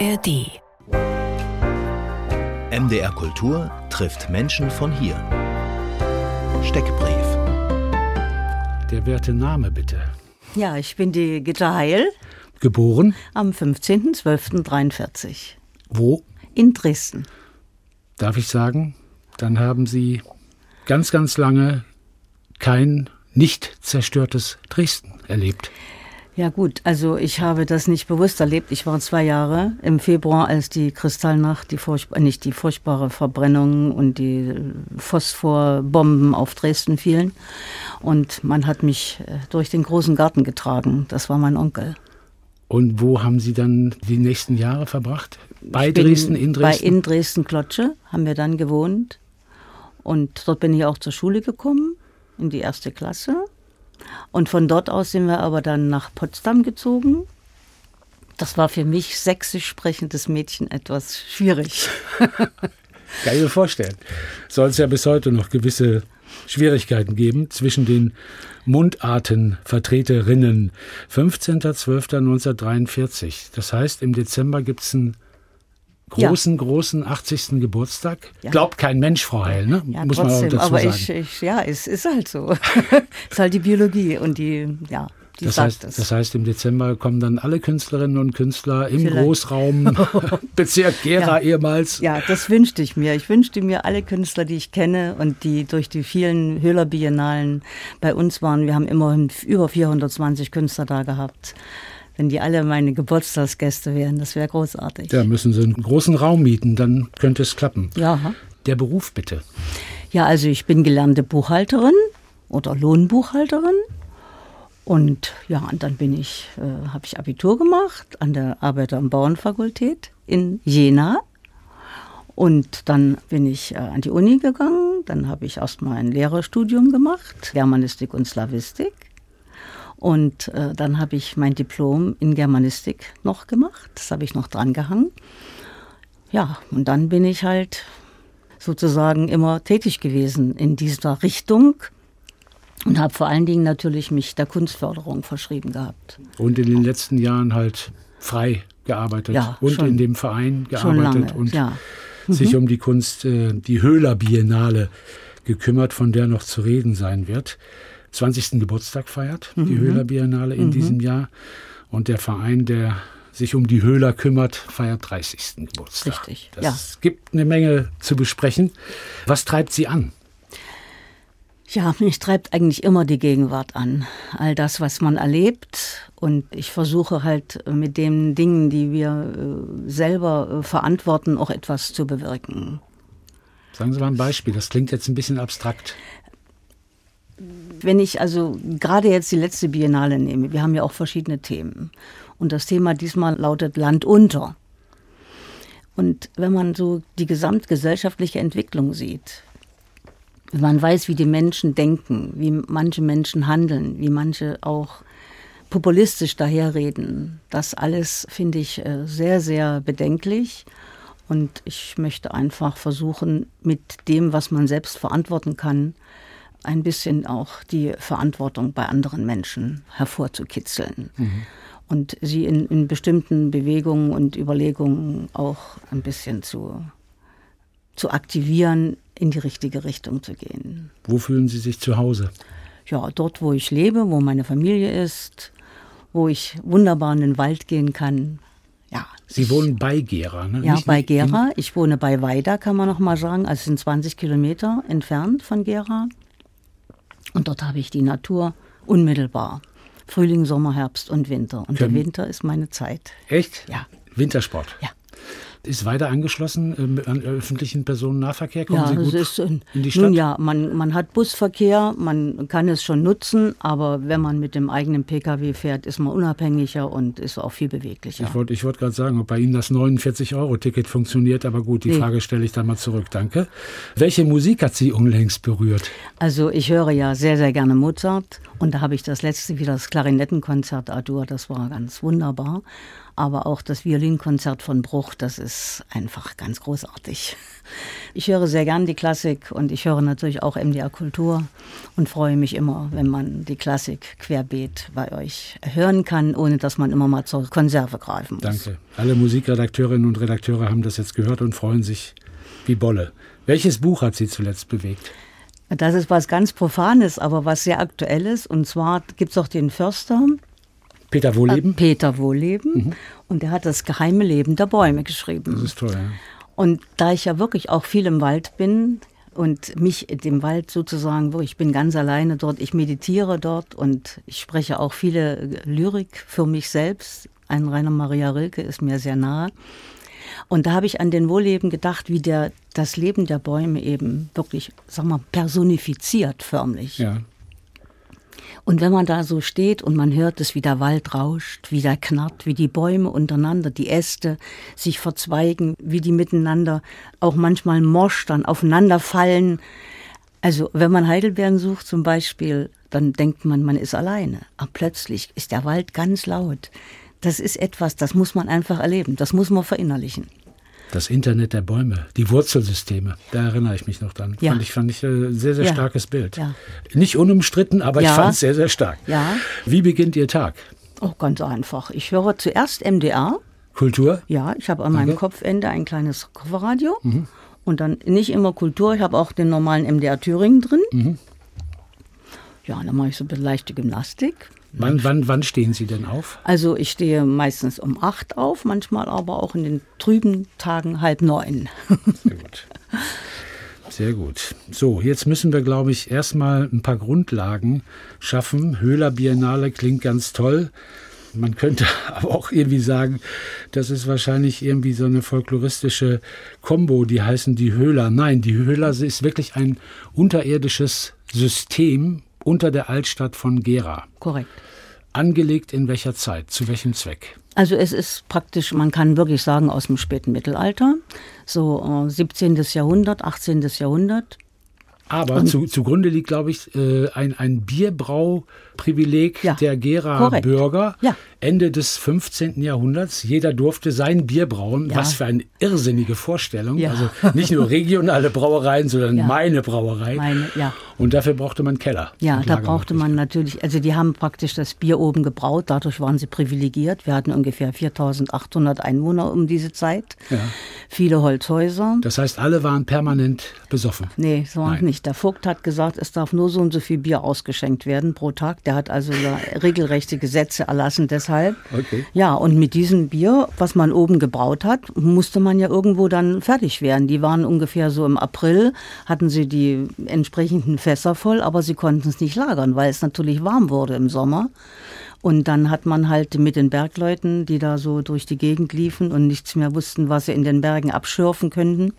ARD. MDR Kultur trifft Menschen von hier. Steckbrief. Der werte Name bitte. Ja, ich bin die Gitta Heil Geboren? am 15.12.43 Wo? in Dresden. Darf ich sagen? Dann haben Sie ganz, ganz lange kein nicht zerstörtes Dresden erlebt. Ja gut, also ich habe das nicht bewusst erlebt. Ich war zwei Jahre im Februar, als die Kristallnacht, die furchtbar, nicht die furchtbare Verbrennung und die Phosphorbomben auf Dresden fielen. Und man hat mich äh, durch den großen Garten getragen. Das war mein Onkel. Und wo haben Sie dann die nächsten Jahre verbracht? Bei Dresden, in Bei Dresden? in Dresden-Klotsche haben wir dann gewohnt. Und dort bin ich auch zur Schule gekommen, in die erste Klasse. Und von dort aus sind wir aber dann nach Potsdam gezogen. Das war für mich sächsisch sprechendes Mädchen etwas schwierig. Kann ich mir vorstellen. Soll es ja bis heute noch gewisse Schwierigkeiten geben zwischen den Mundartenvertreterinnen. 15.12.1943. Das heißt, im Dezember gibt es einen Ja. großen, großen 80. Geburtstag. Ja. Glaubt kein Mensch, Frau Heil, ne? Ja, Muss man trotzdem. dazu aber sagen. ich, ich, ja, es ist halt so. ist halt die Biologie und die, ja, die das heißt, es. das heißt, im Dezember kommen dann alle Künstlerinnen und Künstler im Vielleicht. Großraum Bezirk Gera Ja. ehemals. Ja, das wünschte ich mir. Ich wünschte mir alle Künstler, die ich kenne und die durch die vielen Höhler Biennalen bei uns waren. Wir haben immerhin über 420 Künstler da gehabt. Wenn die alle meine Geburtstagsgäste wären, das wäre großartig. Da müssen Sie einen großen Raum mieten, dann könnte es klappen. Ja. Der Beruf bitte. Ja, also ich bin gelernte Buchhalterin oder Lohnbuchhalterin. Und ja, und dann bin ich, äh, habe ich Abitur gemacht an der Arbeiter- und Bauernfakultät in Jena. Und dann bin ich äh, an die Uni gegangen. Dann habe ich erstmal ein Lehrerstudium gemacht, Germanistik und Slawistik. Und äh, dann habe ich mein Diplom in Germanistik noch gemacht. Das habe ich noch dran gehangen. Ja, und dann bin ich halt sozusagen immer tätig gewesen in dieser Richtung und habe vor allen Dingen natürlich mich der Kunstförderung verschrieben gehabt. Und in den letzten Jahren halt frei gearbeitet Ja, und schon- in dem Verein gearbeitet lange, und ja. sich um die Kunst, äh, die Höhler Biennale gekümmert, von der noch zu reden sein wird. 20. Geburtstag feiert Mhm. die Höhler Biennale in diesem Jahr und der Verein, der sich um die Höhler kümmert, feiert 30. Geburtstag. Richtig, Das ja. gibt eine Menge zu besprechen. Was treibt Sie an? Ja, mich treibt eigentlich immer die Gegenwart an. All das, was man erlebt. Und ich versuche halt äh, mit den Dingen, die wir äh, selber äh, verantworten, auch etwas zu bewirken. Sagen Sie mal ein Beispiel. Das klingt jetzt ein bisschen abstrakt. Wenn ich also gerade jetzt die letzte Biennale nehme, wir haben ja auch verschiedene Themen. Und das Thema diesmal lautet Land unter. Und wenn man so die gesamtgesellschaftliche Entwicklung sieht, wenn man weiß, wie die Menschen denken, wie manche Menschen handeln, wie manche auch populistisch daherreden, das alles finde ich äh, sehr, sehr bedenklich. Und ich möchte einfach versuchen, mit dem, was man selbst verantworten kann, ein bisschen auch die Verantwortung bei anderen Menschen hervorzukitzeln. Und sie in, in bestimmten Bewegungen und Überlegungen auch ein bisschen zu, zu aktivieren, in die richtige Richtung zu gehen. Wo fühlen Sie sich zu Hause? Ja, dort, wo ich lebe, wo meine Familie ist, wo ich wunderbar in den Wald gehen kann. Ja, Sie wohnen bei Gera, ne? ja, Nicht- bei Gera. Ich wohne bei Weida, kann man noch mal sagen. Also es sind 20 Kilometer entfernt von Gera. Und dort habe ich die Natur unmittelbar. Frühling, Sommer, Herbst und Winter. Und der Können- Winter ist meine Zeit. Echt? Ja. Wintersport. Ja. Ist weiter angeschlossen ähm, an öffentlichen Personennahverkehr? Kommen Ja, Sie gut es ist, äh, in die Stadt? nun ja, man, man hat Busverkehr, man kann es schon nutzen, aber wenn man mit dem eigenen Pkw fährt, ist man unabhängiger und ist auch viel beweglicher. Ich wollte ich wollt gerade sagen, ob bei Ihnen das 49-Euro-Ticket funktioniert, aber gut, die Nee. Frage stelle ich dann mal zurück. Danke. Welche Musik hat Sie unlängst berührt? Also ich höre ja sehr, sehr gerne Mozart und da habe ich das letzte wieder das Klarinettenkonzert A-Dur, das war ganz wunderbar. Aber auch das Violinkonzert von Bruch, das ist einfach ganz großartig. Ich höre sehr gern die Klassik und ich höre natürlich auch MDR Kultur und freue mich immer, wenn man die Klassik querbeet bei euch hören kann, ohne dass man immer mal zur Konserve greifen muss. Danke. Alle Musikredakteurinnen und Redakteure haben das jetzt gehört und freuen sich wie Bolle. Welches Buch hat Sie zuletzt bewegt? Das ist was ganz Profanes, aber was sehr Aktuelles. Und zwar gibt es auch den Förster. Peter Wohleben? Äh, Peter Wohleben. Mhm. Und der hat das geheime Leben der Bäume geschrieben. Das ist toll, ja. Und da ich ja wirklich auch viel im Wald bin und mich dem Wald sozusagen, wo ich bin ganz alleine dort, ich meditiere dort und ich spreche auch viele Lyrik für mich selbst. Ein Rainer Maria Rilke ist mir sehr nahe. Und da habe ich an den Wohlleben gedacht, wie der das Leben der Bäume eben wirklich, sag mal, personifiziert förmlich. Ja. Und wenn man da so steht und man hört es, wie der Wald rauscht, wie der knarrt, wie die Bäume untereinander, die Äste sich verzweigen, wie die miteinander auch manchmal morsch dann aufeinander fallen. Also wenn man Heidelbeeren sucht zum Beispiel, dann denkt man, man ist alleine. Aber plötzlich ist der Wald ganz laut. Das ist etwas, das muss man einfach erleben, das muss man verinnerlichen. Das Internet der Bäume, die Wurzelsysteme, da erinnere ich mich noch dran. Ja. Fand ich, fand ich ein äh, sehr, sehr ja. starkes Bild. Ja. Nicht unumstritten, aber ich fand es sehr, sehr stark. Ja. Wie beginnt Ihr Tag? Oh, ganz einfach. Ich höre zuerst MDR. Kultur? Ja, ich habe an meinem Kopfende ein kleines Kofferradio. Mhm. Und dann nicht immer Kultur, ich habe auch den normalen MDR Thüringen drin. Mhm. Ja, dann mache ich so ein bisschen leichte Gymnastik. Wann, wann, wann stehen Sie denn auf? Also ich stehe meistens um acht auf, manchmal aber auch in den trüben Tagen halb neun. Sehr gut. Sehr gut. So, jetzt müssen wir, glaube ich, erstmal ein paar Grundlagen schaffen. Höhler Biennale klingt ganz toll. Man könnte aber auch irgendwie sagen, das ist wahrscheinlich irgendwie so eine folkloristische Kombo, die heißen die Höhler. Nein, die Höhler ist wirklich ein unterirdisches System unter der Altstadt von Gera. Korrekt. Angelegt in welcher Zeit? Zu welchem Zweck? Also es ist praktisch, man kann wirklich sagen, aus dem späten Mittelalter, so äh, 17. Jahrhundert, 18. Jahrhundert. Aber zu, zugrunde liegt, glaube ich, äh, ein, ein Bierbrauprivileg ja, der Gera-Bürger. Ja. Ende des 15. Jahrhunderts. Jeder durfte sein Bier brauen. Ja. Was für eine irrsinnige Vorstellung. Also nicht nur regionale Brauereien, sondern meine Brauerei. Meine. Und dafür brauchte man Keller. Ja, da brauchte man natürlich, also die haben praktisch das Bier oben gebraut. Dadurch waren sie privilegiert. Wir hatten ungefähr 4800 Einwohner um diese Zeit. Viele Holzhäuser. Das heißt, alle waren permanent besoffen? Nee, so Nein. nicht. Der Vogt hat gesagt, es darf nur so und so viel Bier ausgeschenkt werden pro Tag. Der hat also regelrechte Gesetze erlassen. Deshalb. Okay. Ja, und mit diesem Bier, was man oben gebraut hat, musste man ja irgendwo dann fertig werden. Die waren ungefähr so im April, hatten sie die entsprechenden Fässer voll, aber sie konnten es nicht lagern, weil es natürlich warm wurde im Sommer. Und dann hat man halt mit den Bergleuten, die da so durch die Gegend liefen und nichts mehr wussten, was sie in den Bergen abschürfen könnten,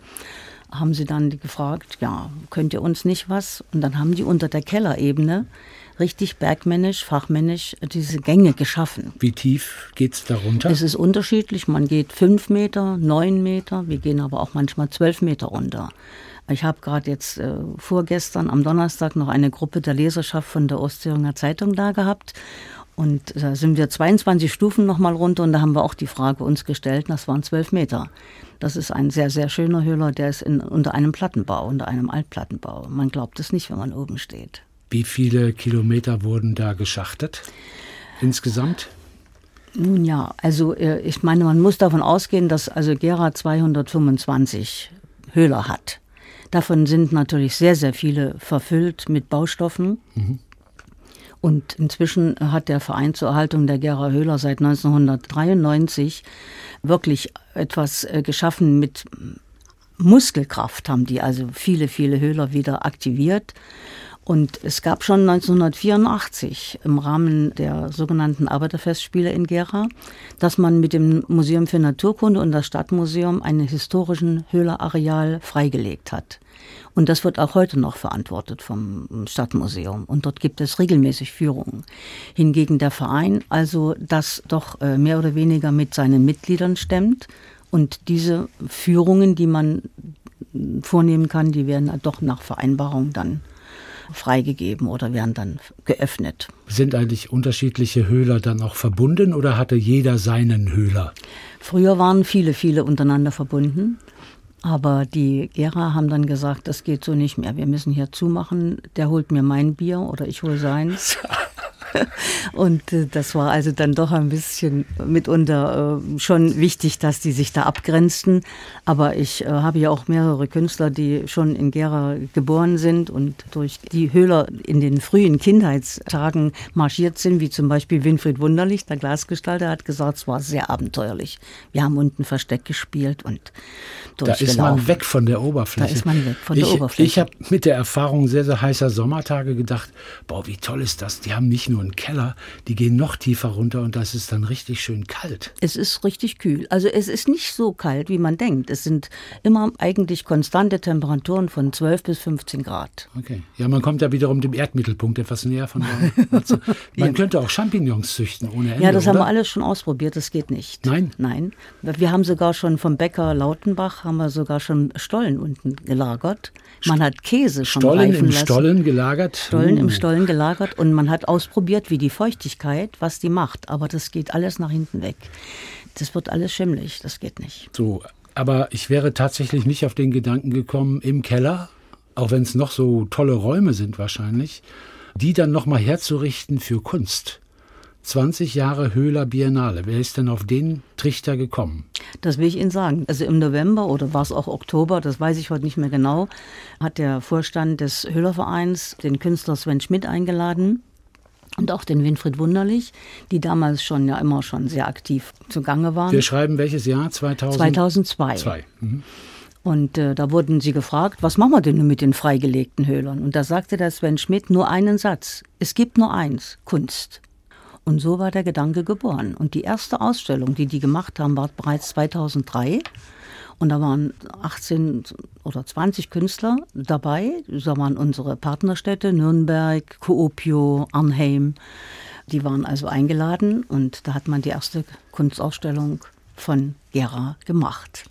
haben sie dann gefragt, ja, könnt ihr uns nicht was? Und dann haben die unter der Kellerebene richtig bergmännisch, fachmännisch diese Gänge geschaffen. Wie tief geht es darunter? Es ist unterschiedlich. Man geht fünf Meter, neun Meter. Wir gehen aber auch manchmal zwölf Meter runter. Ich habe gerade jetzt äh, vorgestern am Donnerstag noch eine Gruppe der Leserschaft von der Ostthüringer Zeitung da gehabt. Und da sind wir 22 Stufen nochmal runter und da haben wir auch die Frage uns gestellt, das waren zwölf Meter. Das ist ein sehr, sehr schöner Höhler, der ist in, unter einem Plattenbau, unter einem Altplattenbau. Man glaubt es nicht, wenn man oben steht. Wie viele Kilometer wurden da geschachtet insgesamt? Nun ja, also äh, ich meine, man muss davon ausgehen, dass also Gera 225 Höhler hat. Davon sind natürlich sehr, sehr viele verfüllt mit Baustoffen. Mhm. Und inzwischen hat der Verein zur Erhaltung der Gera Höhler seit 1993 wirklich etwas äh, geschaffen mit Muskelkraft, haben die also viele, viele Höhler wieder aktiviert. Und es gab schon 1984 im Rahmen der sogenannten Arbeiterfestspiele in Gera, dass man mit dem Museum für Naturkunde und das Stadtmuseum einen historischen Höhlerareal freigelegt hat. Und das wird auch heute noch verantwortet vom Stadtmuseum. Und dort gibt es regelmäßig Führungen. Hingegen der Verein also das doch äh, mehr oder weniger mit seinen Mitgliedern stemmt. Und diese Führungen, die man vornehmen kann, die werden doch nach Vereinbarung dann freigegeben oder werden dann geöffnet. Sind eigentlich unterschiedliche Höhler dann auch verbunden oder hatte jeder seinen Höhler? Früher waren viele, viele untereinander verbunden. Aber die Gera haben dann gesagt, das geht so nicht mehr. Wir müssen hier zumachen. Der holt mir mein Bier oder ich hole seins. Und äh, das war also dann doch ein bisschen mitunter äh, schon wichtig, dass die sich da abgrenzten. Aber ich äh, habe ja auch mehrere Künstler, die schon in Gera geboren sind und durch die Höhler in den frühen Kindheitstagen marschiert sind, wie zum Beispiel Winfried Wunderlich, der Glasgestalter, hat gesagt, es war sehr abenteuerlich. Wir haben unten Versteck gespielt und da ist man weg von der Oberfläche. Da ist man weg von ich, der Oberfläche. Ich habe mit der Erfahrung sehr, sehr heißer Sommertage gedacht, boah, wie toll ist das. Die haben nicht nur einen Keller, die gehen noch tiefer runter und das ist dann richtig schön kalt. Es ist richtig kühl. Also es ist nicht so kalt, wie man denkt. Es sind immer eigentlich konstante Temperaturen von 12 bis 15 Grad. Okay. Ja, man kommt ja wiederum dem Erdmittelpunkt etwas näher von also, Man könnte auch Champignons züchten ohne Ende. Ja, das oder? haben wir alles schon ausprobiert. Das geht nicht. Nein? Nein. Wir haben sogar schon vom Bäcker Lautenbach haben wir sogar schon Stollen unten gelagert. Man hat Käse schon Stollen im lassen. Stollen gelagert? Stollen uh. im Stollen gelagert und man hat ausprobiert, wie die Feuchtigkeit, was die macht. Aber das geht alles nach hinten weg. Das wird alles schimmlig. Das geht nicht. So, aber ich wäre tatsächlich nicht auf den Gedanken gekommen, im Keller, auch wenn es noch so tolle Räume sind wahrscheinlich, die dann nochmal herzurichten für Kunst. 20 Jahre Höhler Biennale. Wer ist denn auf den Trichter gekommen? Das will ich Ihnen sagen. Also im November oder war es auch Oktober, das weiß ich heute nicht mehr genau, hat der Vorstand des Höhlervereins den Künstler Sven Schmidt eingeladen und auch den Winfried Wunderlich, die damals schon ja immer schon sehr aktiv zugange waren. Wir schreiben welches Jahr? 2000? 2002. Zwei. Mhm. Und äh, da wurden sie gefragt, was machen wir denn nun mit den freigelegten Höhlern? Und da sagte der Sven Schmidt nur einen Satz. Es gibt nur eins, Kunst. Und so war der Gedanke geboren. Und die erste Ausstellung, die die gemacht haben, war bereits 2003. Und da waren 18 oder 20 Künstler dabei. Da waren unsere Partnerstädte Nürnberg, Kuopio, Arnheim. Die waren also eingeladen und da hat man die erste Kunstausstellung von Gera gemacht.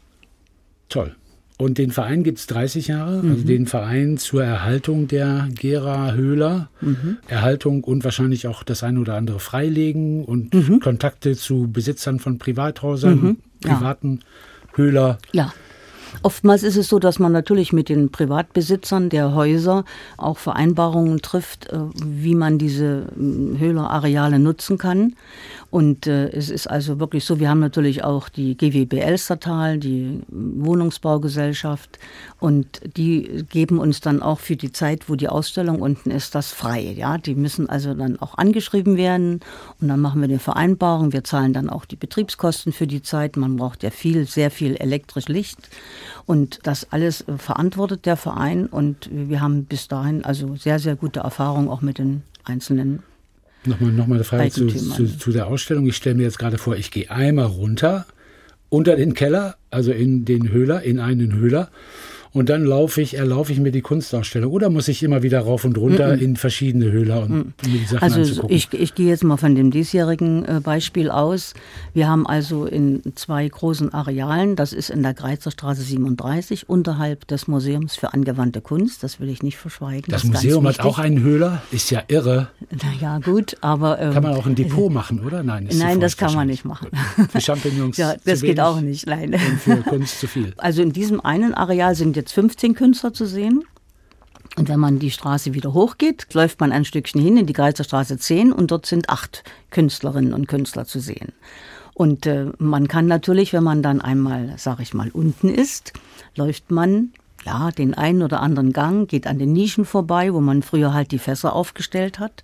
Toll. Und den Verein gibt es 30 Jahre, also mhm. den Verein zur Erhaltung der Gera-Höhler, mhm. Erhaltung und wahrscheinlich auch das eine oder andere Freilegen und mhm. Kontakte zu Besitzern von Privathäusern, mhm. privaten ja. Höhler. Ja. Oftmals ist es so, dass man natürlich mit den Privatbesitzern der Häuser auch Vereinbarungen trifft, äh, wie man diese hm, Höhlerareale nutzen kann. Und äh, es ist also wirklich so, wir haben natürlich auch die GWB Elstertal, die Wohnungsbaugesellschaft und die geben uns dann auch für die Zeit, wo die Ausstellung unten ist, das frei. Ja, die müssen also dann auch angeschrieben werden und dann machen wir eine Vereinbarung. Wir zahlen dann auch die Betriebskosten für die Zeit. Man braucht ja viel, sehr viel elektrisch Licht und das alles äh, verantwortet der Verein und wir haben bis dahin also sehr, sehr gute Erfahrungen auch mit den einzelnen Nochmal, nochmal eine Frage zu, zu, zu, der Ausstellung. Ich stelle mir jetzt gerade vor, ich gehe einmal runter unter den Keller, also in den Höhler, in einen Höhler und dann laufe ich, erlaufe ich mir die Kunstausstellung oder muss ich immer wieder rauf und runter mm -mm. in verschiedene Höhler, um, mm. mir die Sachen also anzugucken? Ich, ich gehe jetzt mal von dem diesjährigen äh, Beispiel aus. Wir haben also in zwei großen Arealen, das ist in der Greizerstraße 37, unterhalb des Museums für angewandte Kunst, das will ich nicht verschweigen. Das, das Museum hat auch einen Höhler, ist ja irre. Na ja, gut, aber... Ähm, kann man auch ein Depot machen, oder? Nein, nein das kann man nicht machen. Für Champignons Ja, das geht auch nicht, nein. Und für Kunst zu viel. Also in diesem einen Areal sind jetzt jetzt 15 Künstler zu sehen. Und wenn man die Straße wieder hochgeht, läuft man ein Stückchen hin in die Greizerstraße 10 und dort sind acht Künstlerinnen und Künstler zu sehen. Und äh, man kann natürlich, wenn man dann einmal, sag ich mal, unten ist, läuft man ja den einen oder anderen Gang, geht an den Nischen vorbei, wo man früher halt die Fässer aufgestellt hat.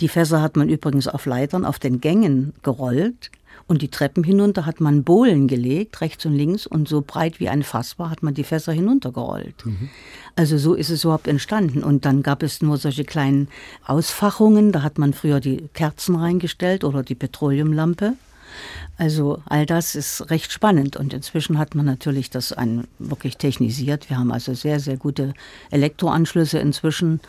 Die Fässer hat man übrigens auf Leitern auf den Gängen gerollt. Und die Treppen hinunter hat man Bohlen gelegt, rechts und links, und so breit wie ein Fass war, hat man die Fässer hinuntergerollt. Mhm. Also so ist es überhaupt entstanden. Und dann gab es nur solche kleinen Ausfachungen, da hat man früher die Kerzen reingestellt oder die Petroleumlampe. Also all das ist recht spannend und inzwischen hat man natürlich das ein, wirklich technisiert. Wir haben also sehr, sehr gute Elektroanschlüsse inzwischen.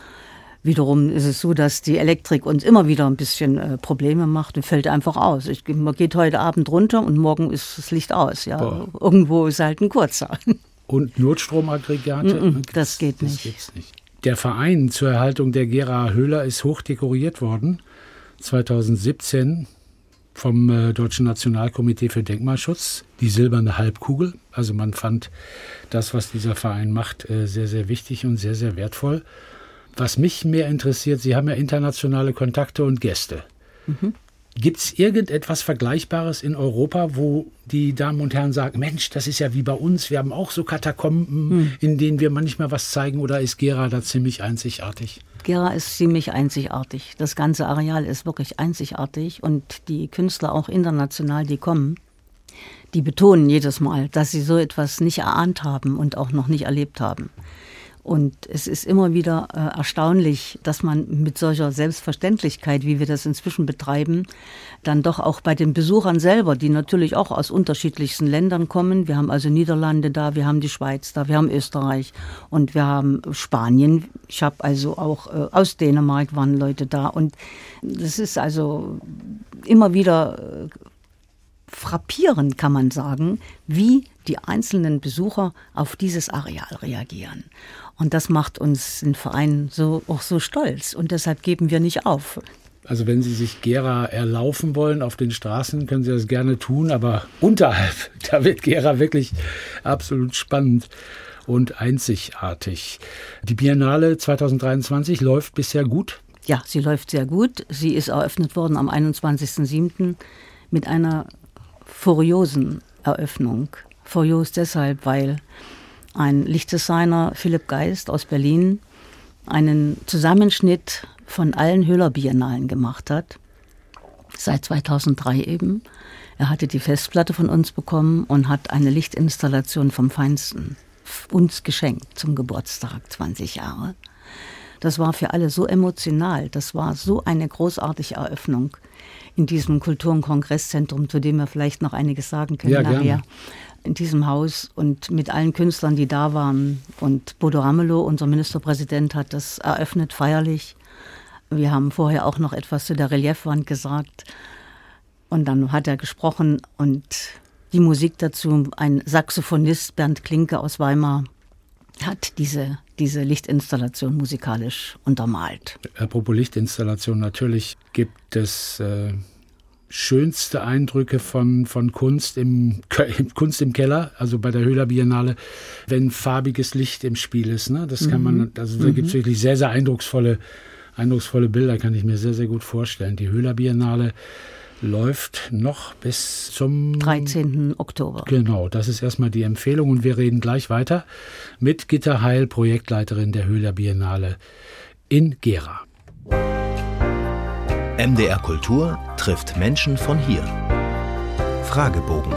Wiederum ist es so, dass die Elektrik uns immer wieder ein bisschen äh, Probleme macht und fällt einfach aus. Ich, man geht heute Abend runter und morgen ist das Licht aus. Ja. Irgendwo ist halt ein kurzer. Und Notstromaggregate? das geht das nicht. Geht's nicht. Der Verein zur Erhaltung der Gera Höhler ist hoch dekoriert worden. 2017 vom äh, Deutschen Nationalkomitee für Denkmalschutz, die silberne Halbkugel. Also man fand das, was dieser Verein macht, äh, sehr, sehr wichtig und sehr, sehr wertvoll. Was mich mehr interessiert, Sie haben ja internationale Kontakte und Gäste. Mhm. Gibt es irgendetwas Vergleichbares in Europa, wo die Damen und Herren sagen, Mensch, das ist ja wie bei uns, wir haben auch so Katakomben, hm. in denen wir manchmal was zeigen, oder ist Gera da ziemlich einzigartig? Gera ist ziemlich einzigartig. Das ganze Areal ist wirklich einzigartig und die Künstler auch international, die kommen, die betonen jedes Mal, dass sie so etwas nicht erahnt haben und auch noch nicht erlebt haben. Und es ist immer wieder äh, erstaunlich, dass man mit solcher Selbstverständlichkeit, wie wir das inzwischen betreiben, dann doch auch bei den Besuchern selber, die natürlich auch aus unterschiedlichsten Ländern kommen. Wir haben also Niederlande da, wir haben die Schweiz da, wir haben Österreich und wir haben Spanien. Ich habe also auch äh, aus Dänemark waren Leute da. Und das ist also immer wieder äh, frappierend, kann man sagen, wie die einzelnen Besucher auf dieses Areal reagieren. Und das macht uns den Verein so, auch so stolz. Und deshalb geben wir nicht auf. Also wenn Sie sich Gera erlaufen wollen auf den Straßen, können Sie das gerne tun, aber unterhalb, da wird Gera wirklich absolut spannend und einzigartig. Die Biennale 2023 läuft bisher gut. Ja, sie läuft sehr gut. Sie ist eröffnet worden am 21.07. mit einer furiosen Eröffnung. Furios deshalb, weil ein Lichtdesigner Philipp Geist aus Berlin einen Zusammenschnitt von allen Höhler-Biennalen gemacht hat. Seit 2003 eben. Er hatte die Festplatte von uns bekommen und hat eine Lichtinstallation vom Feinsten uns geschenkt zum Geburtstag, 20 Jahre. Das war für alle so emotional. Das war so eine großartige Eröffnung in diesem Kultur- und Kongresszentrum, zu dem wir vielleicht noch einiges sagen können ja, nachher. Gerne in diesem Haus und mit allen Künstlern, die da waren. Und Bodo Ramelow, unser Ministerpräsident, hat das eröffnet feierlich. Wir haben vorher auch noch etwas zu der Reliefwand gesagt. Und dann hat er gesprochen und die Musik dazu, ein Saxophonist, Bernd Klinke aus Weimar, hat diese, diese Lichtinstallation musikalisch untermalt. Apropos Lichtinstallation, natürlich gibt es äh, schönste Eindrücke von, von Kunst, im, Kunst im Keller, also bei der Höhler Biennale, wenn farbiges Licht im Spiel ist. Ne? Das kann man, mhm. also da mhm. gibt es wirklich sehr, sehr eindrucksvolle, eindrucksvolle Bilder, kann ich mir sehr, sehr gut vorstellen. Die Höhler Biennale läuft noch bis zum 13. Oktober. Genau, das ist erstmal die Empfehlung und wir reden gleich weiter mit Gitta Heil, Projektleiterin der Höhler Biennale in Gera. MDR Kultur trifft Menschen von hier. Fragebogen.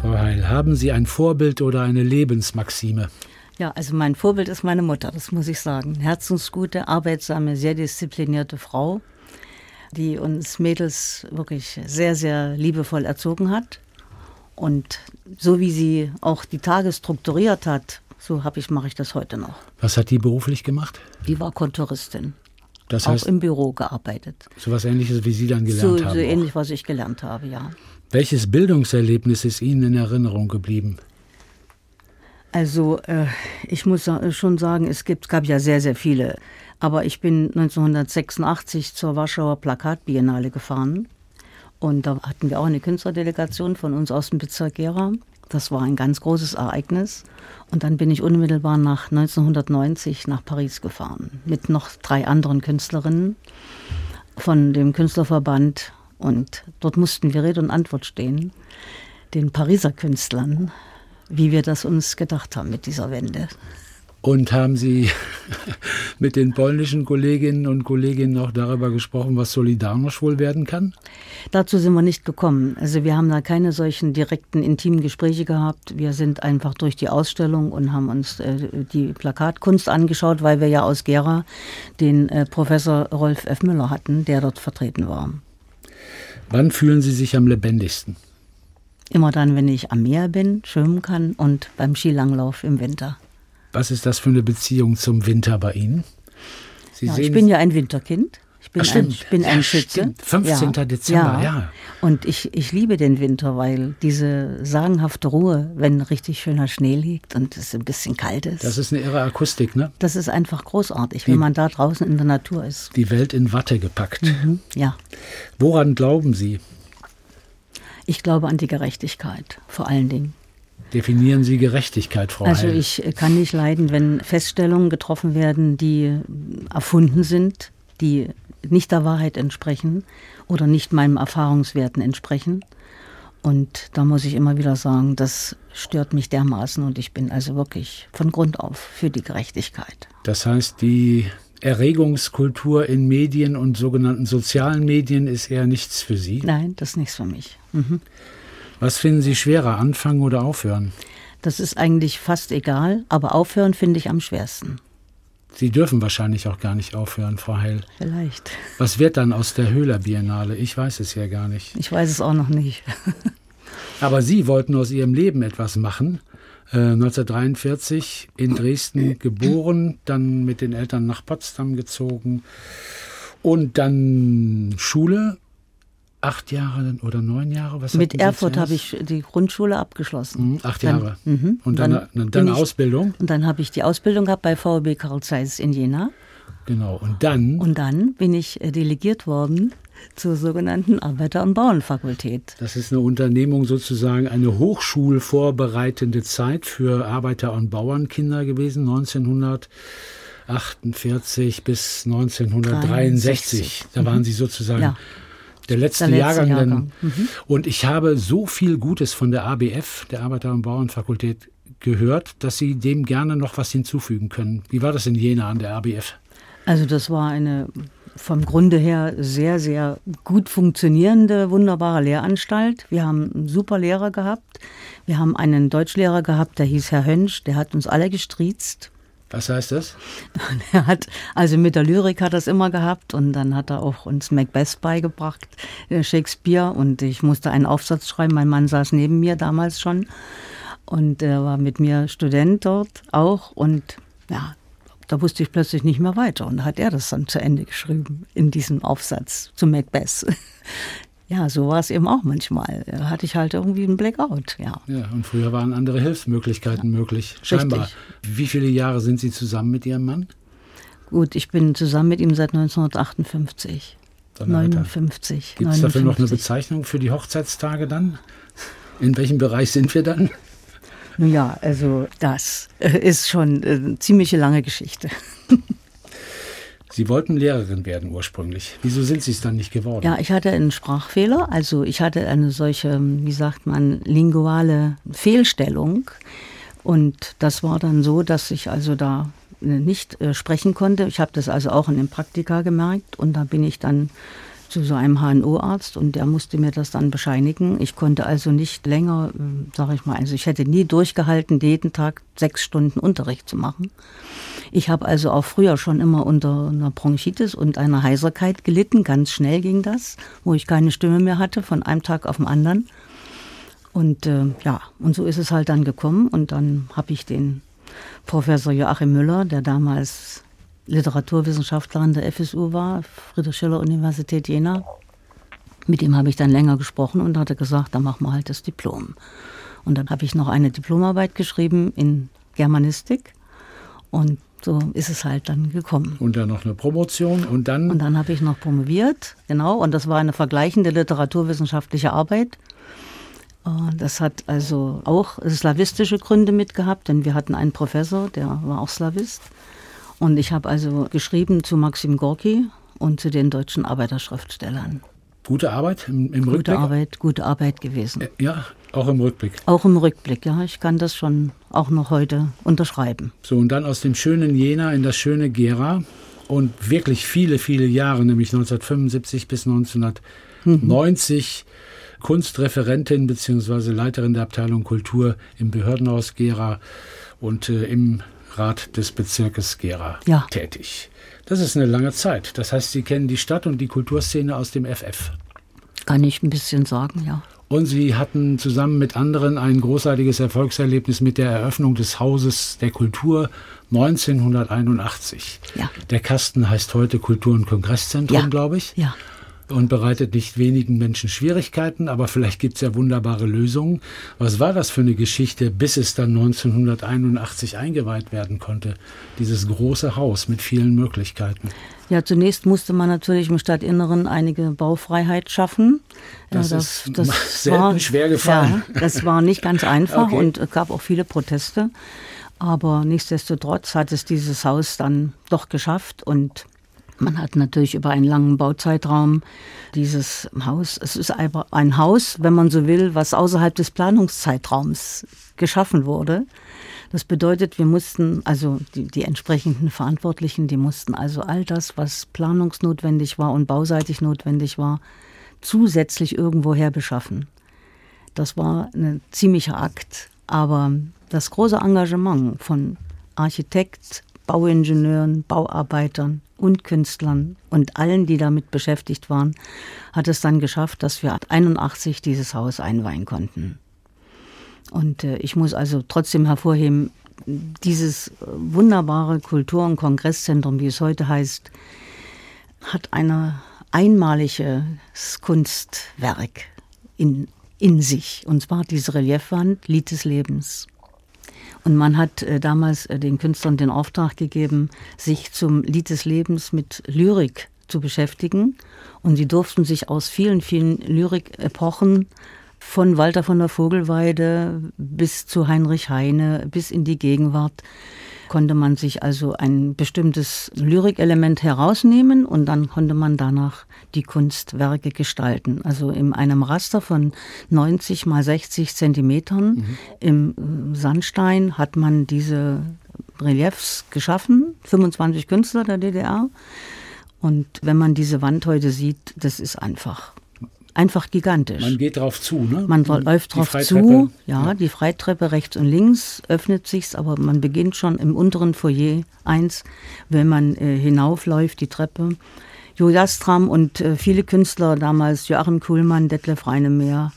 Frau Heil, haben Sie ein Vorbild oder eine Lebensmaxime? Ja, also mein Vorbild ist meine Mutter, das muss ich sagen. Herzensgute, arbeitsame, sehr disziplinierte Frau, die uns Mädels wirklich sehr, sehr liebevoll erzogen hat. Und so wie sie auch die Tage strukturiert hat, so habe ich, mache ich das heute noch. Was hat die beruflich gemacht? Die war Kontoristin. Das heißt, auch im Büro gearbeitet. So was Ähnliches, wie Sie dann gelernt so, haben. So ähnlich, was ich gelernt habe, ja. Welches Bildungserlebnis ist Ihnen in Erinnerung geblieben? Also äh, ich muss schon sagen, es gibt, gab ja sehr, sehr viele. Aber ich bin 1986 zur Warschauer Plakatbiennale gefahren. Und da hatten wir auch eine Künstlerdelegation von uns aus dem Bezirk Gera. Das war ein ganz großes Ereignis. Und dann bin ich unmittelbar nach 1990 nach Paris gefahren mit noch drei anderen Künstlerinnen von dem Künstlerverband. Und dort mussten wir Rede und Antwort stehen, den Pariser Künstlern, wie wir das uns gedacht haben mit dieser Wende. Und haben Sie mit den polnischen Kolleginnen und Kollegen noch darüber gesprochen, was Solidarność wohl werden kann? Dazu sind wir nicht gekommen. Also wir haben da keine solchen direkten, intimen Gespräche gehabt. Wir sind einfach durch die Ausstellung und haben uns äh, die Plakatkunst angeschaut, weil wir ja aus Gera den äh, Professor Rolf F. Müller hatten, der dort vertreten war. Wann fühlen Sie sich am lebendigsten? Immer dann, wenn ich am Meer bin, schwimmen kann und beim Skilanglauf im Winter. Was ist das für eine Beziehung zum Winter bei Ihnen? Ja, ich bin ja ein Winterkind. Ich bin, Ach, ein, ich bin Ja, ein Schütze. stimmt. 15. Dezember, ja. Und ich, ich liebe den Winter, weil diese sagenhafte Ruhe, wenn richtig schöner Schnee liegt und es ein bisschen kalt ist, Das ist eine irre Akustik, ne? das ist einfach großartig, wenn man da draußen in der Natur ist. Die Welt in Watte gepackt. Mhm, ja. Woran glauben Sie? Ich glaube an die Gerechtigkeit, vor allen Dingen. Definieren Sie Gerechtigkeit, Frau Also Heil. ich kann nicht leiden, wenn Feststellungen getroffen werden, die erfunden sind, die nicht der Wahrheit entsprechen oder nicht meinem Erfahrungswerten entsprechen. Und da muss ich immer wieder sagen, das stört mich dermaßen und ich bin also wirklich von Grund auf für die Gerechtigkeit. Das heißt, die Erregungskultur in Medien und sogenannten sozialen Medien ist eher nichts für Sie. Nein, das ist nichts für mich. Mhm. Was finden Sie schwerer, anfangen oder aufhören? Das ist eigentlich fast egal, aber aufhören finde ich am schwersten. Sie dürfen wahrscheinlich auch gar nicht aufhören, Frau Heil. Vielleicht. Was wird dann aus der Höhler Biennale? Ich weiß es ja gar nicht. Ich weiß es auch noch nicht. Aber Sie wollten aus Ihrem Leben etwas machen. Äh, 1943 in Dresden geboren, dann mit den Eltern nach Potsdam gezogen und dann Schule. Acht Jahre oder neun Jahre? Was Mit Erfurt habe ich die Grundschule abgeschlossen. Mhm, Acht Dann- Jahre. Mhm. Und dann, dann, dann ich- Ausbildung. Und dann habe ich die Ausbildung gehabt bei VW Carl Zeiss in Jena. Genau. Und dann, Und dann bin ich äh, delegiert worden zur sogenannten Arbeiter- und Bauernfakultät. das ist eine Unternehmung sozusagen, eine hochschulvorbereitende Zeit für Arbeiter- und Bauernkinder gewesen, 1948 bis 1963. Da waren Sie sozusagen Ja. Der letzte, Der letzte Jahrgang. Jahrgang. Mhm. Und ich habe so viel Gutes von der ABF, der Arbeiter- und Bauernfakultät, gehört, dass Sie dem gerne noch was hinzufügen können. Wie war das in Jena an der ABF? Also das war eine vom Grunde her sehr, sehr gut funktionierende, wunderbare Lehranstalt. Wir haben einen super Lehrer gehabt. Wir haben einen Deutschlehrer gehabt, der hieß Herr Hönsch, der hat uns alle gestriezt. Was heißt das? Er hat, also mit der Lyrik hat er es immer gehabt und dann hat er auch uns Macbeth beigebracht, äh, Shakespeare und ich musste einen Aufsatz schreiben. Mein Mann saß neben mir damals schon und er war mit mir Student dort auch und ja, da wusste ich plötzlich nicht mehr weiter und da hat er das dann zu Ende geschrieben in diesem Aufsatz zu Macbeth. Ja, so war es eben auch manchmal. Da hatte ich halt irgendwie einen Blackout, ja. Ja, und früher waren andere Hilfsmöglichkeiten möglich. Scheinbar. Richtig. Wie viele Jahre sind Sie zusammen mit Ihrem Mann? Gut, ich bin zusammen mit ihm seit 1958. Donnerwetter. 59. Gibt es dafür noch eine 59. Bezeichnung für die Hochzeitstage dann? In welchem Bereich sind wir dann? Nun ja, also das äh, ist schon äh, eine ziemliche lange Geschichte. Sie wollten Lehrerin werden ursprünglich. Wieso sind Sie es dann nicht geworden? Ja, ich hatte einen Sprachfehler, also ich hatte eine solche, wie sagt man, linguale Fehlstellung. Und das war dann so, dass ich also da äh, nicht äh, sprechen konnte. Ich habe das also auch in den Praktika gemerkt und da bin ich dann zu so einem HNO-Arzt und der musste mir das dann bescheinigen. Ich konnte also nicht länger, sage ich mal, also ich hätte nie durchgehalten, jeden Tag sechs Stunden Unterricht zu machen. Ich habe also auch früher schon immer unter einer Bronchitis und einer Heiserkeit gelitten. Ganz schnell ging das, wo ich keine Stimme mehr hatte, von einem Tag auf den anderen. Und äh, ja, und so ist es halt dann gekommen. Und dann habe ich den Professor Joachim Müller, der damals Literaturwissenschaftler an der FSU war, Friedrich-Schiller-Universität Jena, mit ihm habe ich dann länger gesprochen und hatte gesagt, dann machen wir halt das Diplom. Und dann habe ich noch eine Diplomarbeit geschrieben in Germanistik. Und so ist es halt dann gekommen. Und dann noch eine Promotion und dann. Und dann habe ich noch promoviert, genau. Und das war eine vergleichende literaturwissenschaftliche Arbeit. Und Das hat also auch slawistische Gründe mitgehabt, denn wir hatten einen Professor, der war auch Slawist. Und ich habe also geschrieben zu Maxim Gorki und zu den deutschen Arbeiterschriftstellern. Gute Arbeit im, im Gute Rückblick? Arbeit, gute Arbeit gewesen. Ja, auch im Rückblick. Auch im Rückblick, ja. Ich kann das schon auch noch heute unterschreiben. So, und dann aus dem schönen Jena in das schöne Gera und wirklich viele, viele Jahre, nämlich 1975 bis 1990, Kunstreferentin bzw. Leiterin der Abteilung Kultur im Behördenhaus Gera und äh, im Rat des Bezirkes Gera Ja. tätig. Das ist eine lange Zeit. Das heißt, Sie kennen die Stadt und die Kulturszene aus dem FF. Kann ich ein bisschen sagen, ja. Und Sie hatten zusammen mit anderen ein großartiges Erfolgserlebnis mit der Eröffnung des Hauses der Kultur 1981. Ja. Der Kasten heißt heute Kultur- und Kongresszentrum, ja. glaube ich. Ja und bereitet nicht wenigen Menschen Schwierigkeiten, aber vielleicht gibt es ja wunderbare Lösungen. Was war das für eine Geschichte, bis es dann 1981 eingeweiht werden konnte? Dieses große Haus mit vielen Möglichkeiten. Ja, zunächst musste man natürlich im Stadtinneren einige Baufreiheit schaffen. Das, ja, das, ist das selten war, schwer gefallen. Ja, das war nicht ganz einfach okay. und es gab auch viele Proteste. Aber nichtsdestotrotz hat es dieses Haus dann doch geschafft und man hat natürlich über einen langen Bauzeitraum dieses Haus, es ist ein Haus, wenn man so will, was außerhalb des Planungszeitraums geschaffen wurde. Das bedeutet, wir mussten, also die, die entsprechenden Verantwortlichen, die mussten also all das, was planungsnotwendig war und bauseitig notwendig war, zusätzlich irgendwoher beschaffen. Das war ein ziemlicher Akt, aber das große Engagement von Architekt, Bauingenieuren, Bauarbeitern und Künstlern und allen, die damit beschäftigt waren, hat es dann geschafft, dass wir 81 dieses Haus einweihen konnten. Und äh, ich muss also trotzdem hervorheben, dieses wunderbare Kultur- und Kongresszentrum, wie es heute heißt, hat ein einmaliges Kunstwerk in, in sich. Und zwar diese Reliefwand Lied des Lebens. Und man hat äh, damals äh, den Künstlern den Auftrag gegeben, sich zum Lied des Lebens mit Lyrik zu beschäftigen. Und sie durften sich aus vielen, vielen Lyrik-Epochen von Walter von der Vogelweide bis zu Heinrich Heine bis in die Gegenwart konnte man sich also ein bestimmtes Lyrikelement herausnehmen und dann konnte man danach die Kunstwerke gestalten. Also in einem Raster von 90 mal 60 Zentimetern mhm. im Sandstein hat man diese Reliefs geschaffen, 25 Künstler der DDR. Und wenn man diese Wand heute sieht, das ist einfach einfach gigantisch. Man geht drauf zu, ne? Man läuft drauf zu, ja, ja, die Freitreppe rechts und links öffnet sich, aber man beginnt schon im unteren Foyer 1, wenn man äh, hinaufläuft, die Treppe. Jo Jastram und äh, viele Künstler damals, Joachim Kuhlmann, Detlef Reinemeer,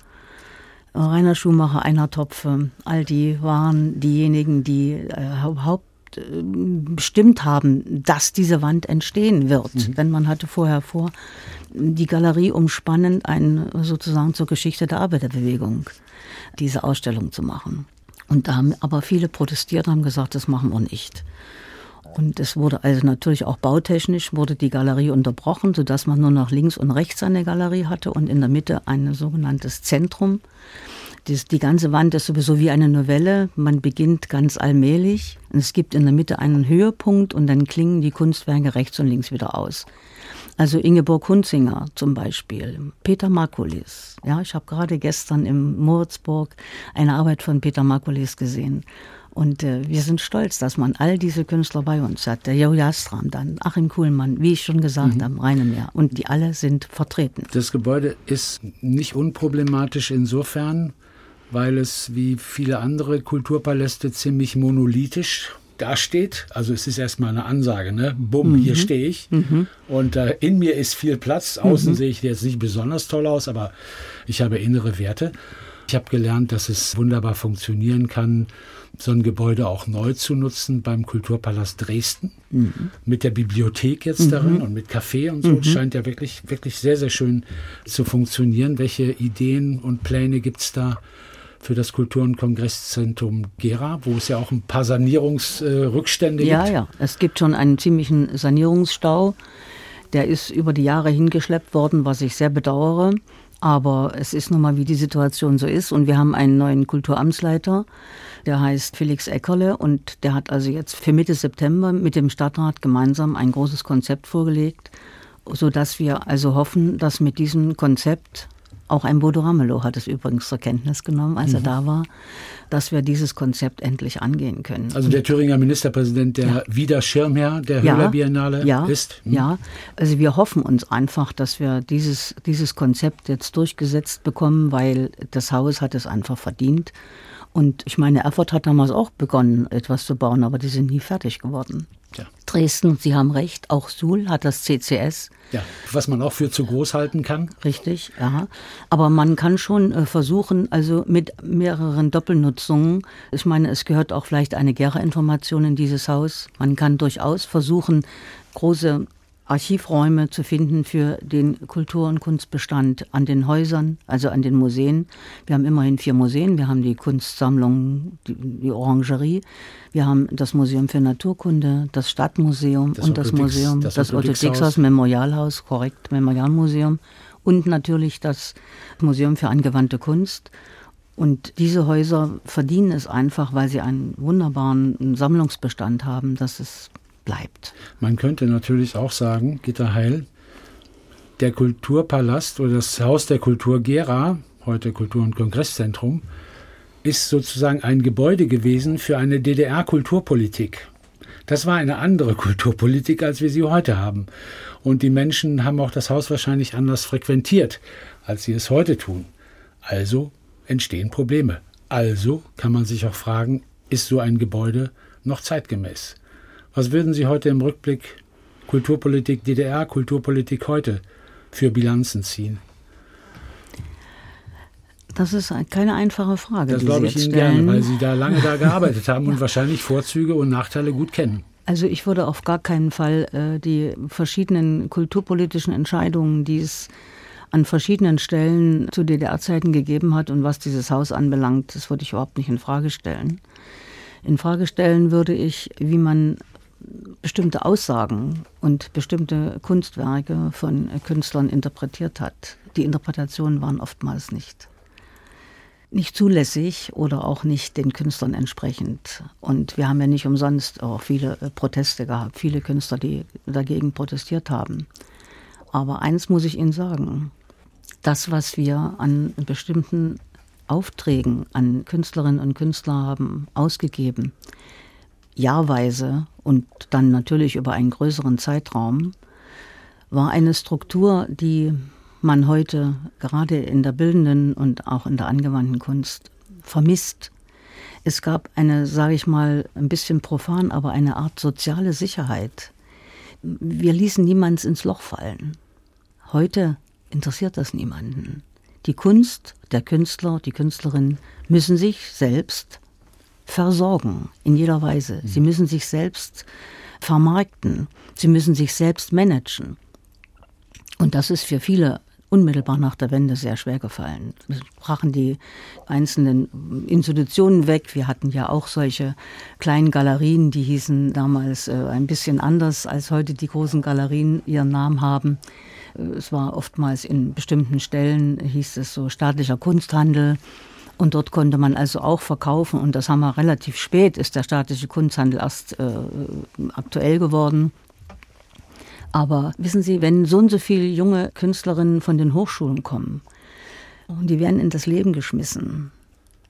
Rainer Schumacher, Einer Topfe, all die waren diejenigen, die äh, Haupt bestimmt haben, dass diese Wand entstehen wird. Mhm. Denn man hatte vorher vor, die Galerie umspannend ein, sozusagen zur Geschichte der Arbeiterbewegung diese Ausstellung zu machen. Und da haben aber viele protestiert und haben gesagt, das machen wir nicht. Und es wurde also natürlich auch bautechnisch wurde die Galerie unterbrochen, sodass man nur noch links und rechts eine Galerie hatte und in der Mitte ein sogenanntes Zentrum. Das, die ganze Wand ist sowieso wie eine Novelle. Man beginnt ganz allmählich. Und es gibt in der Mitte einen Höhepunkt und dann klingen die Kunstwerke rechts und links wieder aus. Also Ingeborg Hunzinger zum Beispiel, Peter Markulis. Ja, ich habe gerade gestern im Moritzburg eine Arbeit von Peter Markulis gesehen. Und äh, wir sind stolz, dass man all diese Künstler bei uns hat. Der Jo Jastram dann, Achim Kuhlmann, wie ich schon gesagt mhm. habe, Reinemeer. Und die alle sind vertreten. Das Gebäude ist nicht unproblematisch insofern, weil es wie viele andere Kulturpaläste ziemlich monolithisch dasteht. Also es ist erstmal eine Ansage, ne? Bumm, mhm. hier stehe ich. Mhm. Und äh, in mir ist viel Platz. Außen mhm. sehe ich jetzt nicht besonders toll aus, aber ich habe innere Werte. Ich habe gelernt, dass es wunderbar funktionieren kann, so ein Gebäude auch neu zu nutzen beim Kulturpalast Dresden. Mhm. Mit der Bibliothek jetzt mhm. darin und mit Café und so. Mhm. scheint ja wirklich, wirklich sehr, sehr schön zu funktionieren. Welche Ideen und Pläne gibt es da? Für das Kultur- und Kongresszentrum Gera, wo es ja auch ein paar Sanierungsrückstände ja, gibt. Ja, ja, es gibt schon einen ziemlichen Sanierungsstau. Der ist über die Jahre hingeschleppt worden, was ich sehr bedauere. Aber es ist nun mal, wie die Situation so ist. Und wir haben einen neuen Kulturamtsleiter, der heißt Felix Eckerle. Und der hat also jetzt für Mitte September mit dem Stadtrat gemeinsam ein großes Konzept vorgelegt, sodass wir also hoffen, dass mit diesem Konzept auch ein Bodo Ramelow hat es übrigens zur Kenntnis genommen, als mhm. er da war, dass wir dieses Konzept endlich angehen können. Also der Thüringer Ministerpräsident, der ja. wieder Schirmherr der ja, Höhler Biennale ja, ist? Mhm. Ja, also wir hoffen uns einfach, dass wir dieses, dieses Konzept jetzt durchgesetzt bekommen, weil das Haus hat es einfach verdient. Und ich meine, Erfurt hat damals auch begonnen, etwas zu bauen, aber die sind nie fertig geworden. Ja, Dresden, Sie haben recht, auch Suhl hat das CCS. Ja, was man auch für zu groß halten kann. Richtig, ja. Aber man kann schon äh, versuchen, also mit mehreren Doppelnutzungen, ich meine, es gehört auch vielleicht eine Gera-Information in dieses Haus. Man kann durchaus versuchen, große Archivräume zu finden für den Kultur- und Kunstbestand an den Häusern, also an den Museen. Wir haben immerhin vier Museen. Wir haben die Kunstsammlung, die, die Orangerie. Wir haben das Museum für Naturkunde, das Stadtmuseum das und das Museum, das, das Otto Dixhaus Memorialhaus, korrekt, Memorialmuseum und natürlich das Museum für angewandte Kunst. Und diese Häuser verdienen es einfach, weil sie einen wunderbaren Sammlungsbestand haben, dass es bleibt. Man könnte natürlich auch sagen, Gitter Heil, der Kulturpalast oder das Haus der Kultur Gera, heute Kultur- und Kongresszentrum, ist sozusagen ein Gebäude gewesen für eine DDR-Kulturpolitik. Das war eine andere Kulturpolitik, als wir sie heute haben. Und die Menschen haben auch das Haus wahrscheinlich anders frequentiert, als sie es heute tun. Also entstehen Probleme. Also kann man sich auch fragen, ist so ein Gebäude noch zeitgemäß? Was würden Sie heute im Rückblick Kulturpolitik DDR, Kulturpolitik heute für Bilanzen ziehen? Das ist keine einfache Frage. Das glaube ich Ihnen stellen. gerne, weil Sie da lange da gearbeitet haben und wahrscheinlich Vorzüge und Nachteile gut kennen. Also ich würde auf gar keinen Fall äh, die verschiedenen kulturpolitischen Entscheidungen, die es an verschiedenen Stellen zu DDR-Zeiten gegeben hat und was dieses Haus anbelangt, das würde ich überhaupt nicht in Frage stellen. In Frage stellen würde ich, wie man bestimmte Aussagen und bestimmte Kunstwerke von Künstlern interpretiert hat. Die Interpretationen waren oftmals nicht nicht zulässig oder auch nicht den Künstlern entsprechend. Und wir haben ja nicht umsonst auch viele äh, Proteste gehabt, viele Künstler, die dagegen protestiert haben. Aber eins muss ich Ihnen sagen, das, was wir an bestimmten Aufträgen an Künstlerinnen und Künstler haben ausgegeben, jahrweise und dann natürlich über einen größeren Zeitraum, war eine Struktur, die man heute gerade in der bildenden und auch in der angewandten Kunst vermisst. Es gab eine, sage ich mal, ein bisschen profan, aber eine Art soziale Sicherheit. Wir ließen niemands ins Loch fallen. Heute interessiert das niemanden. Die Kunst, der Künstler, die Künstlerin müssen sich selbst versorgen, in jeder Weise. Sie müssen sich selbst vermarkten. Sie müssen sich selbst managen. Und das ist für viele unmittelbar nach der Wende sehr schwer gefallen. Es brachen die einzelnen Institutionen weg. Wir hatten ja auch solche kleinen Galerien, die hießen damals äh, ein bisschen anders, als heute die großen Galerien ihren Namen haben. Äh, es war oftmals in bestimmten Stellen, hieß es so staatlicher Kunsthandel. Und dort konnte man also auch verkaufen. Und das haben wir relativ spät, ist der staatliche Kunsthandel erst äh, aktuell geworden. Aber wissen Sie, wenn so und so viele junge Künstlerinnen von den Hochschulen kommen und die werden in das Leben geschmissen,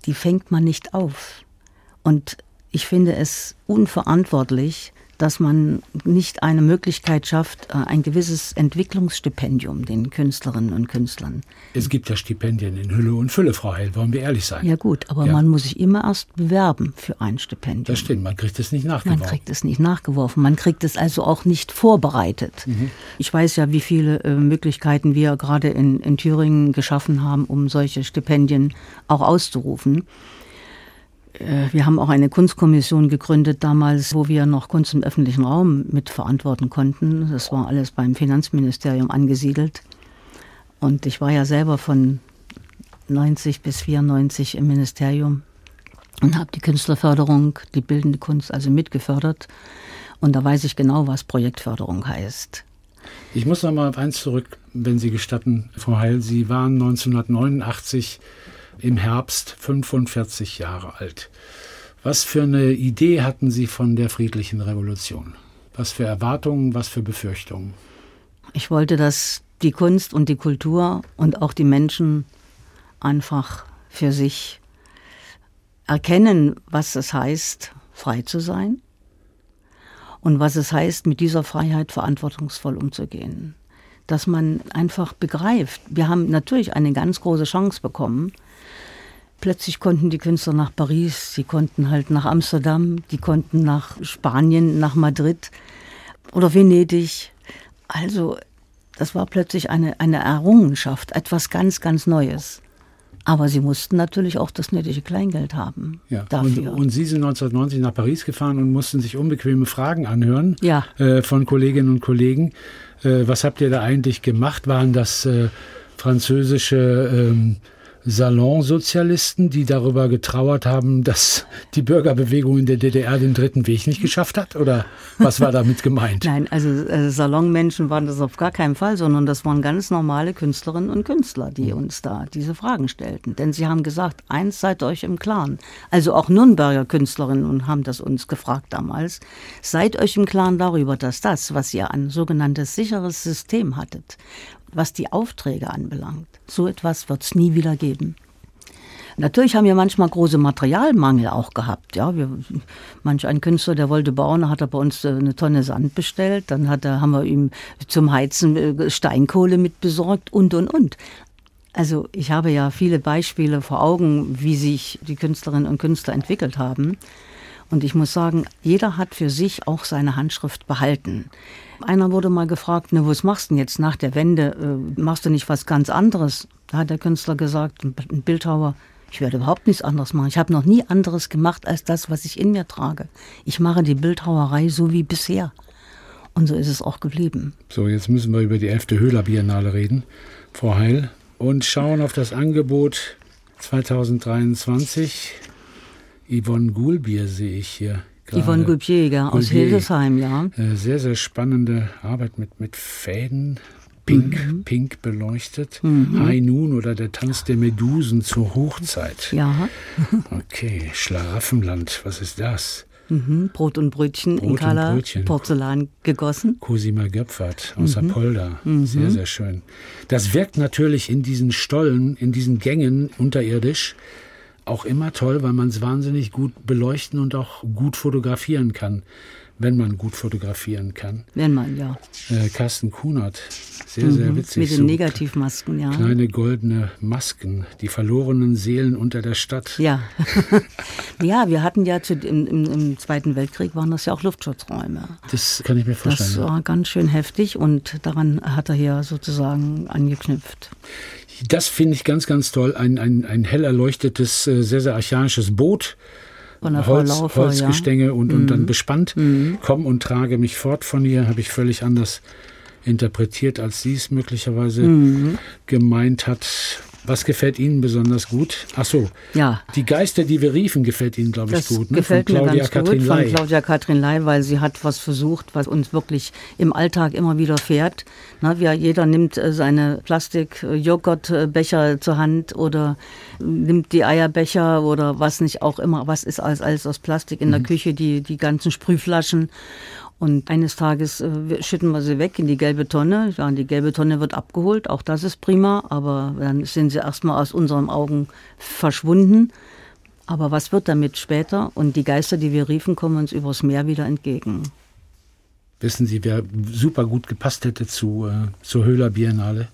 die fängt man nicht auf. Und ich finde es unverantwortlich, dass man nicht eine Möglichkeit schafft, äh, ein gewisses Entwicklungsstipendium den Künstlerinnen und Künstlern. Es gibt ja Stipendien in Hülle und Fülle, Frau Heil, wollen wir ehrlich sein. Ja gut, aber ja. man muss sich immer erst bewerben für ein Stipendium. Das stimmt, man kriegt es nicht nachgeworfen. Man kriegt es nicht nachgeworfen, man kriegt es also auch nicht vorbereitet. Mhm. Ich weiß ja, wie viele äh, Möglichkeiten wir gerade in, in Thüringen geschaffen haben, um solche Stipendien auch auszurufen. Äh, wir haben auch eine Kunstkommission gegründet damals, wo wir noch Kunst im öffentlichen Raum mitverantworten konnten. Das war alles beim Finanzministerium angesiedelt. Und ich war ja selber von 90 bis 94 im Ministerium und habe die Künstlerförderung, die bildende Kunst also mitgefördert. Und da weiß ich genau, was Projektförderung heißt. Ich muss noch mal auf eins zurück, wenn Sie gestatten, Frau Heil. Sie waren 1989 im Herbst 45 Jahre alt. Was für eine Idee hatten Sie von der friedlichen Revolution? Was für Erwartungen, was für Befürchtungen? Ich wollte, dass die Kunst und die Kultur und auch die Menschen einfach für sich erkennen, was es heißt, frei zu sein und was es heißt, mit dieser Freiheit verantwortungsvoll umzugehen. Dass man einfach begreift, wir haben natürlich eine ganz große Chance bekommen, Plötzlich konnten die Künstler nach Paris, sie konnten halt nach Amsterdam, die konnten nach Spanien, nach Madrid. oder Venedig. Also das war plötzlich eine, eine Errungenschaft, etwas ganz, ganz Neues. Aber sie mussten natürlich auch das nötige Kleingeld haben. Ja. Dafür. Und, und, Sie sind 1990 nach Paris gefahren und mussten sich unbequeme Fragen anhören ja. äh, von Kolleginnen und Kollegen. Äh, was habt ihr da eigentlich gemacht? Waren das äh, französische ähm, Salonsozialisten, die darüber getrauert haben, dass die Bürgerbewegung in der DDR den dritten Weg nicht geschafft hat? Oder was war damit gemeint? Nein, also äh, Salonmenschen waren das auf gar keinen Fall, sondern das waren ganz normale Künstlerinnen und Künstler, die mhm. uns da diese Fragen stellten. Denn sie haben gesagt, eins seid euch im Klaren. Also auch Nürnberger Künstlerinnen und haben das uns gefragt damals. Seid euch im Klaren darüber, dass das, was ihr an sogenanntes sicheres System hattet, was die Aufträge anbelangt. So etwas wird es nie wieder geben. Natürlich haben wir manchmal große Materialmangel auch gehabt. Ja, wir, manch ein Künstler, der wollte bauen, hat er bei uns äh, eine Tonne Sand bestellt. Dann hat er, haben wir ihm zum Heizen äh, Steinkohle mit besorgt und, und, und. Also ich habe ja viele Beispiele vor Augen, wie sich die Künstlerinnen und Künstler entwickelt haben. Und ich muss sagen, jeder hat für sich auch seine Handschrift behalten. Einer wurde mal gefragt, ne, was machst du denn jetzt nach der Wende? Äh, machst du nicht was ganz anderes? Da hat der Künstler gesagt, ein Bildhauer, ich werde überhaupt nichts anderes machen. Ich habe noch nie anderes gemacht als das, was ich in mir trage. Ich mache die Bildhauerei so wie bisher. Und so ist es auch geblieben. So, jetzt müssen wir über die 11. Höhler Biennale reden, Frau Heil, und schauen auf das Angebot 2023. Yvonne Gulbier sehe ich hier. Gerade. Yvonne Gulbier, aus Hildesheim, ja. Äh, sehr, sehr spannende Arbeit mit, mit Fäden, pink, mhm. pink beleuchtet. Mhm. High Noon oder der Tanz der Medusen zur Hochzeit. Ja. okay, Schlaraffenland, was ist das? Mhm. Brot und Brötchen Brot in Kala, Brötchen. Porzellan gegossen. Cosima Göpfert aus mhm. Apolda. Mhm. Sehr, sehr schön. Das wirkt natürlich in diesen Stollen, in diesen Gängen unterirdisch auch immer toll, weil man es wahnsinnig gut beleuchten und auch gut fotografieren kann, wenn man gut fotografieren kann. Wenn man, ja. Äh, Carsten Kunert, sehr, mhm, sehr witzig. Mit den so Negativmasken, ja. Kleine goldene Masken, die verlorenen Seelen unter der Stadt. Ja, ja wir hatten ja zu, im, im, im, Zweiten Weltkrieg waren das ja auch Luftschutzräume. Das kann ich mir vorstellen. Das war ganz schön heftig und daran hat er hier sozusagen angeknüpft. Das finde ich ganz, ganz toll. Ein, ein, ein hell erleuchtetes, äh, sehr, sehr archaisches Boot. Holz, Laufer, Holzgestänge ja. und, und mhm. dann bespannt. Mhm. Komm und trage mich fort von hier, habe ich völlig anders interpretiert, als sie es möglicherweise mhm. gemeint hat. Was gefällt Ihnen besonders gut? Ach so, ja. die Geister, die wir riefen, gefällt Ihnen, glaube ich, das gut. Ne? Gefällt von Claudia mir ganz Katrin gut Ley. von Claudia Katrin Ley, weil sie hat was versucht, was uns wirklich im Alltag immer wieder fährt. Na, wir, jeder nimmt äh, seine Plastik-Joghurtbecher zur Hand oder nimmt die Eierbecher oder was nicht auch immer, was ist alles, alles aus Plastik in mhm. der Küche, die, die ganzen Sprühflaschen. Und eines Tages äh, schütten wir sie weg in die gelbe Tonne. Ja, die gelbe Tonne wird abgeholt, auch das ist prima, aber dann sind sie erstmal aus unseren Augen verschwunden. Aber was wird damit später? Und die Geister, die wir riefen, kommen uns übers Meer wieder entgegen. Wissen Sie, wer super gut gepasst hätte zu, äh, zur Höhler Biennale?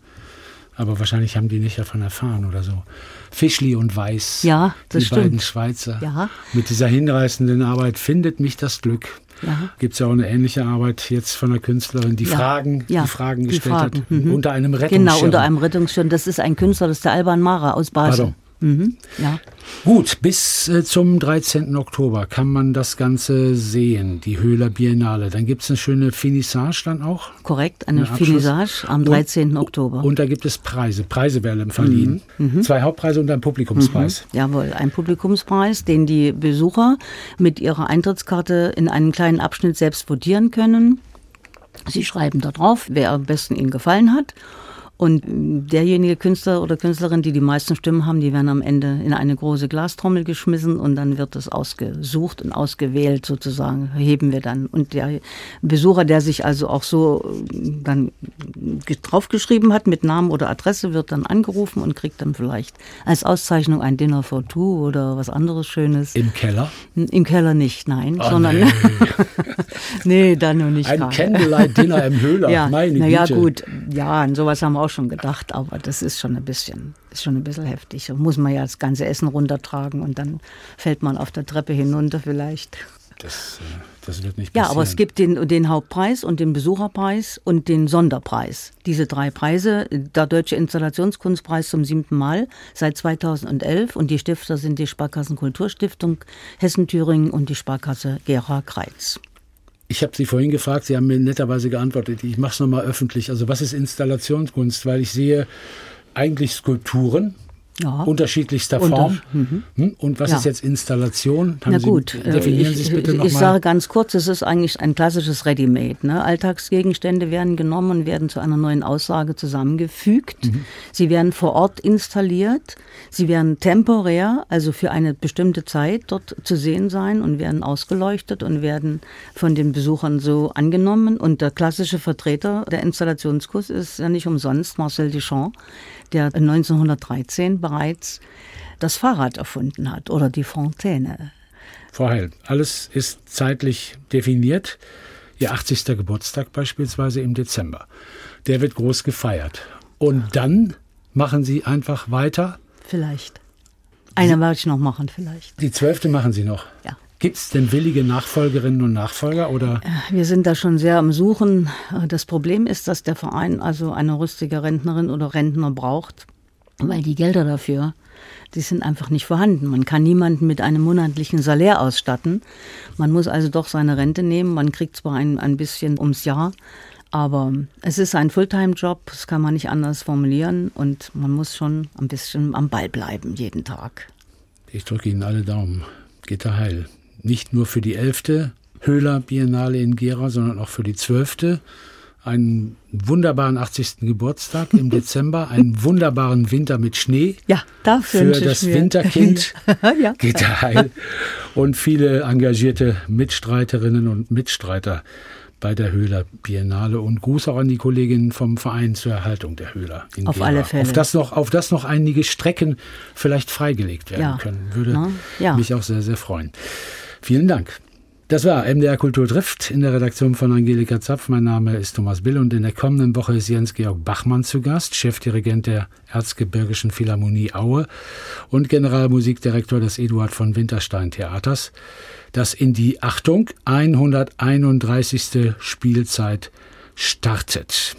Aber wahrscheinlich haben die nicht davon erfahren oder so. Fischli und Weiß, ja, das die stimmt. beiden Schweizer. Ja. Mit dieser hinreißenden Arbeit findet mich das Glück. Ja. Gibt es ja auch eine ähnliche Arbeit jetzt von einer Künstlerin, die ja. Fragen, ja. die Fragen gestellt die Fragen. hat. Mhm. Unter einem Rettungsschirm. Genau, unter einem Rettungsschirm. Das ist ein Künstler, das ist der Alban Mara aus Basel. Pardon. Mhm, ja. Gut, bis äh, zum 13. Oktober kann man das Ganze sehen, die Höhler Biennale. Dann gibt es eine schöne Finissage dann auch. Korrekt, eine, eine Finissage am 13. Und, Oktober. Und da gibt es Preise. Preise werden verliehen. Mhm, mhm. Zwei Hauptpreise und ein Publikumspreis. Mhm, jawohl, ein Publikumspreis, den die Besucher mit ihrer Eintrittskarte in einem kleinen Abschnitt selbst votieren können. Sie schreiben da drauf, wer am besten ihnen gefallen hat. Und derjenige Künstler oder Künstlerin, die die meisten Stimmen haben, die werden am Ende in eine große Glastrommel geschmissen und dann wird es ausgesucht und ausgewählt sozusagen, heben wir dann. Und der Besucher, der sich also auch so äh, dann draufgeschrieben hat mit Namen oder Adresse, wird dann angerufen und kriegt dann vielleicht als Auszeichnung ein Dinner for Two oder was anderes Schönes. Im Keller? Im Keller nicht, nein, oh, sondern nee. nee, dann noch nicht. Ein Candlelight-Dinner im Höhler, ja, meine na ja, Güte. gut, ja, an sowas haben wir auch schon gedacht, aber das ist schon ein bisschen, ist schon ein bisschen heftig. Da muss man ja das ganze Essen runtertragen und dann fällt man auf der Treppe hinunter vielleicht. Das, äh, das wird nicht passieren. Ja, aber es gibt den, den Hauptpreis und den Besucherpreis und den Sonderpreis. Diese drei Preise, der Deutsche Installationskunstpreis zum siebten Mal seit 2011 und die Stifter sind die Sparkassen Kulturstiftung Hessen-Thüringen und die Sparkasse Gera Kreiz. Ich habe Sie vorhin gefragt, Sie haben mir netterweise geantwortet. Ich mache es nochmal öffentlich. Also was ist Installationskunst? Weil ich sehe eigentlich Skulpturen, ja. unterschiedlichster Form. Mhm. Hm? Und was ja. ist jetzt Installation? Haben Na gut, Sie, definieren ich, Sie es bitte nochmal. Ich sage ganz kurz, es ist eigentlich ein klassisches Ready-Made. Ne? Alltagsgegenstände werden genommen und werden zu einer neuen Aussage zusammengefügt. Mhm. Sie werden vor Ort installiert. Sie werden temporär, also für eine bestimmte Zeit dort zu sehen sein und werden ausgeleuchtet und werden von den Besuchern so angenommen. Und der klassische Vertreter der Installationskurs ist ja nicht umsonst Marcel Duchamp, der 1913 bereits das Fahrrad erfunden hat oder die Fontäne. Frau Heil, alles ist zeitlich definiert. Ihr 80. Geburtstag beispielsweise im Dezember. Der wird groß gefeiert. Und dann machen Sie einfach weiter? Vielleicht. Eine werde ich noch machen, vielleicht. Die zwölfte machen Sie noch? Ja. Gibt es denn willige Nachfolgerinnen und Nachfolger oder? Wir sind da schon sehr am Suchen. Das Problem ist, dass der Verein also eine rüstige Rentnerin oder Rentner braucht, weil die Gelder dafür, die sind einfach nicht vorhanden. Man kann niemanden mit einem monatlichen Salär ausstatten. Man muss also doch seine Rente nehmen. Man kriegt zwar ein, ein bisschen ums Jahr, aber es ist ein Fulltime-Job, das kann man nicht anders formulieren und man muss schon ein bisschen am Ball bleiben jeden Tag. Ich drücke Ihnen alle Daumen. Geht da heil nicht nur für die elfte Höhler Biennale in Gera, sondern auch für die zwölfte. Einen wunderbaren 80. Geburtstag im Dezember, einen wunderbaren Winter mit Schnee. Ja, dafür für das Winterkind ja. geht er heil und viele engagierte Mitstreiterinnen und Mitstreiter bei der Höhler Biennale und Gruß auch an die Kolleginnen vom Verein zur Erhaltung der Höhler. In auf Gera. alle Fälle. Auf das, noch, auf das noch einige Strecken vielleicht freigelegt werden ja. können. Würde ja. mich auch sehr, sehr freuen. Vielen Dank. Das war MDR Kultur trifft in der Redaktion von Angelika Zapf. Mein Name ist Thomas Bill und in der kommenden Woche ist Jens-Georg Bachmann zu Gast, Chefdirigent der Erzgebirgischen Philharmonie Aue und Generalmusikdirektor des Eduard von Winterstein Theaters, das in die Achtung 131. Spielzeit startet.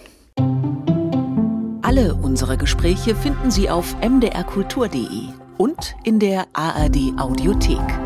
Alle unsere Gespräche finden Sie auf mdrkultur.de und in der ARD Audiothek.